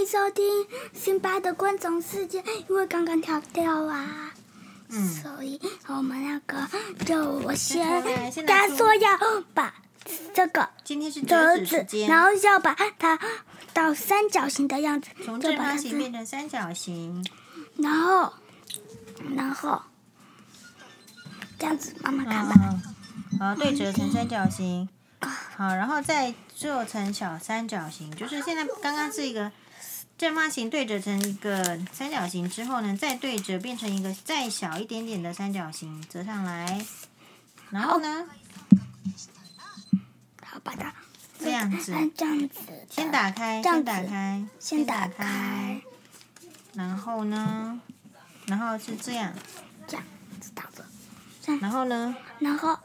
迎收听辛巴的观众世界。因为刚刚跳掉啊，嗯，所以我们那个就我先他说要把这个折纸，然后要把它到三角形的样子，从正方形变成三角形，然后然后这样子，妈妈看吧。好，对折成三角形。好，然后再做成小三角形，就是现在刚刚是一个正方形对折成一个三角形之后呢，再对折变成一个再小一点点的三角形，折上来，然后呢，好，把它这样子，这样子，先打开，先打开，先打开，然后呢，然后是这样，这样子打着，然后呢，然后。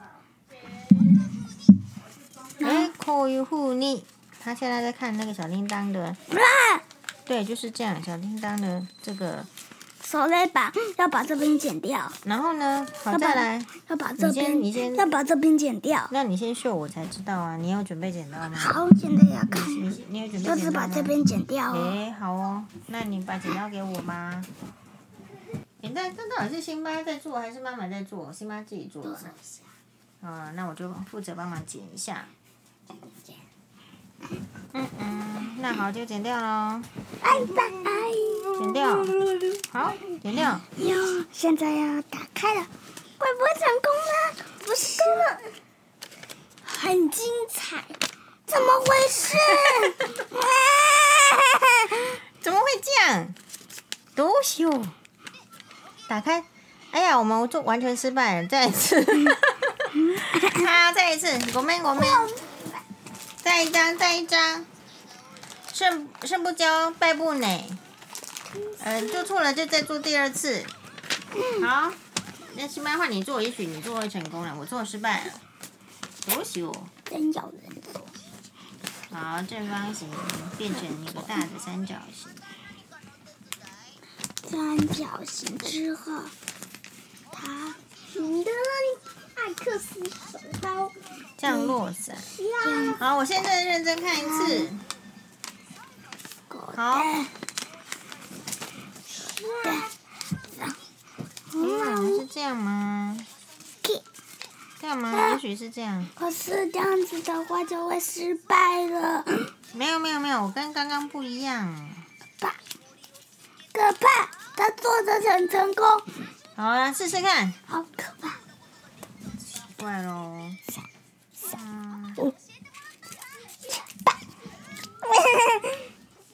哎，可以护你。他现在在看那个小铃铛的。对，就是这样，小叮当的这个。手雷把要把这边剪掉。然后呢？好，再来。要把这边。你先，你先。要把这边剪掉。那你先秀我才知道啊！你有准备剪刀吗？好，现在要看。你你有准备剪刀吗？就是把这边剪掉。诶，好哦。那你把剪刀给我吧。现在这到底是辛巴在做还是妈妈在做？辛巴自己做的。啊，那我就负责帮忙剪一下。嗯嗯，那好，就剪掉喽。拜拜。剪掉。好，剪掉。哟，现在要打开了，会不会成功呢？不是了，很精彩，怎么回事？怎么会这样？多秀。打开。哎呀，我们做完全失败了，再一次。好，再一次，我们我们。再一张，再一张，胜胜不骄，败不馁。呃，做错了就再做第二次。好，那辛巴换你做，也许你做会成功了，我做失败了。多羞。真咬人做。好，正方形变成一个大的三角形。三角形之后，它你的艾克斯。降落伞。好，我现在认真看一次。好。嗯，是这样吗？这样吗？也许是这样。可是这样子的话就会失败了。没有没有没有，我跟刚刚不一样。可怕！可怕！他做的很成功。好了，试试看。好可怕。奇怪喽。嗯，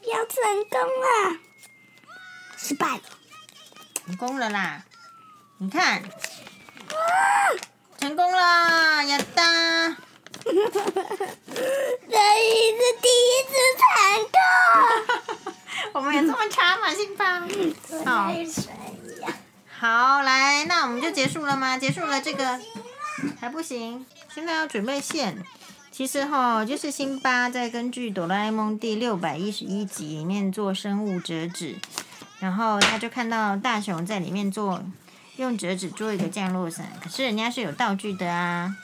要成功了，失败了，成功了啦！你看，成功了，呀哒！这一次第一次成功。我们有这么差吗？辛巴？好，好，来，那我们就结束了吗？结束了这个还不行。现在要准备线，其实哈，就是辛巴在根据《哆啦 A 梦》第六百一十一集里面做生物折纸，然后他就看到大雄在里面做用折纸做一个降落伞，可是人家是有道具的啊。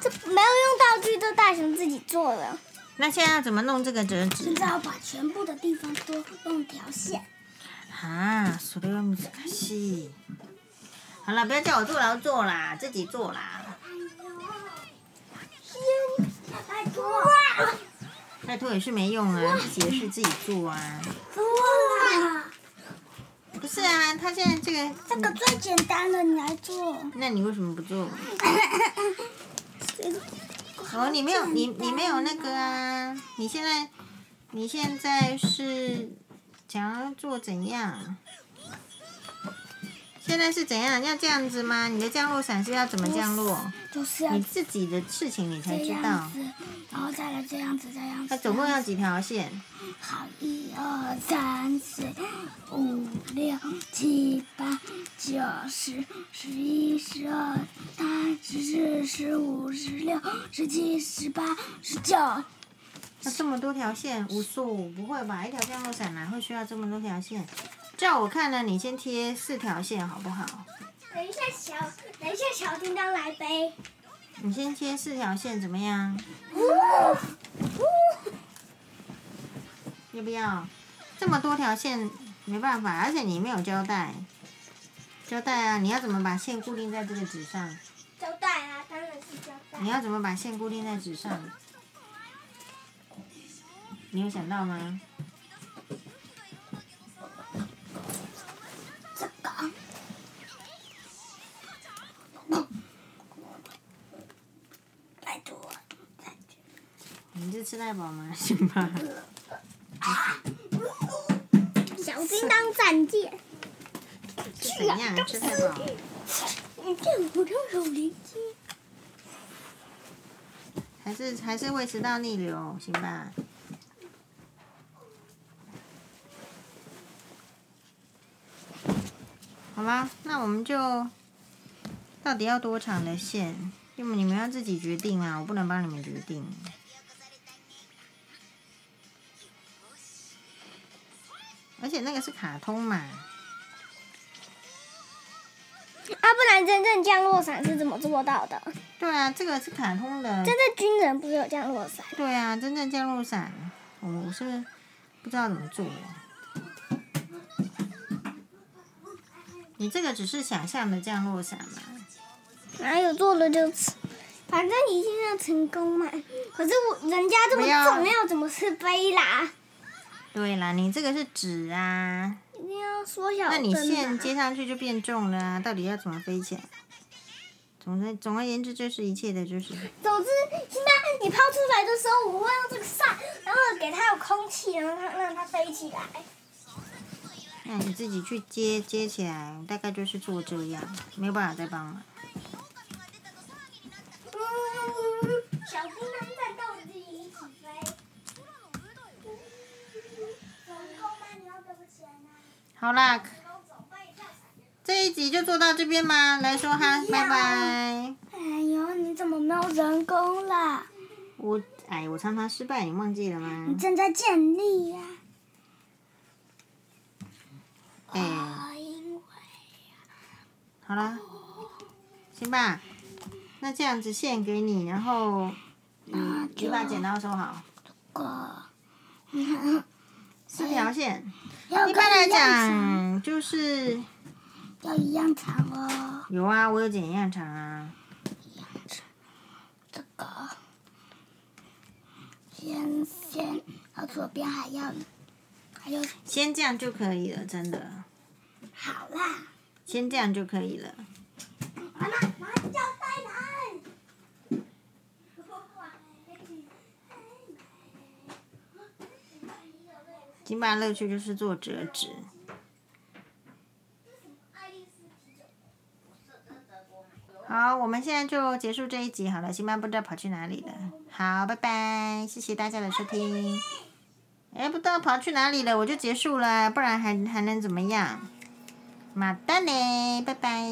这没有用道具的大雄自己做的。那现在要怎么弄这个折纸？现在要把全部的地方都弄条线。啊，それは难しい。 好了，不要叫我做劳作啦，自己做啦。拜托，拜托也是没用啊，自己也是自己做啊。做啊！不是啊，他现在这个这个最简单了，你来做。那你为什么不做？哦，你没有你你没有那个啊？你现在你现在是想要做怎样？现在是怎样？要这样子吗？你的降落伞是要怎么降落？就是要你自己的事情你才知道。然后再来这样子，这样子。它总共要几条线？好，一二三四五六七八九十十一十二十三十四十五十六十七十八十九。那这么多条线，无数不会吧？一条降落伞哪会需要这么多条线？照我看呢，你先贴四条线好不好？等一下小，等一下小叮当来呗。你先贴四条线怎么样？要不要？这么多条线没办法，而且你没有胶带，胶带啊，你要怎么把线固定在这个纸上？胶带啊，当然是胶带。你要怎么把线固定在纸上？你有想到吗？这个。拜托，你是吃太饱吗？行吧。小叮当战舰。是怎样？吃太饱？你这不就手灵机？还是还是胃食道逆流，行吧？好啦，那我们就到底要多长的线？因为你们要自己决定啊，我不能帮你们决定。而且那个是卡通嘛。啊，不然真正降落伞是怎么做到的？对啊，这个是卡通的。真正军人不是有降落伞？对啊，真正降落伞，我是不知道怎么做。你这个只是想象的降落伞嘛？哪有做了就吃，反正你现在成功嘛。可是我人家这么重，要怎么是飞啦？对啦，你这个是纸啊。一定要缩小。那你线接上去就变重了啊！到底要怎么飞起来？总之，总而言之，就是一切的就是。总之，现在你抛出来的时候，我会用这个扇，然后给它有空气，然后它让它飞起来。那你自己去接接起来，大概就是做这样，没有办法再帮了。小叮当在斗地一起飞。好啦，这一集就做到这边吗？来说哈，拜拜。哎呦，你怎么没有人工了？我哎，我常常失败，你忘记了吗？你正在建立呀。哎，好了，行吧。那这样子献给你，然后嗯，你把剪刀收好。四条线，一般来讲就是要一样长哦。有啊，我有剪一样长啊。一样长，这个先先，然后左边还要。还有，先这样就可以了，真的。好啦。先这样就可以了。妈妈，拿胶带来。金巴乐趣就是做折纸。好，我们现在就结束这一集好了。辛巴不知道跑去哪里了。好，拜拜，谢谢大家的收听。哎，不知道跑去哪里了，我就结束了，不然还还能怎么样？马丹呢，拜拜。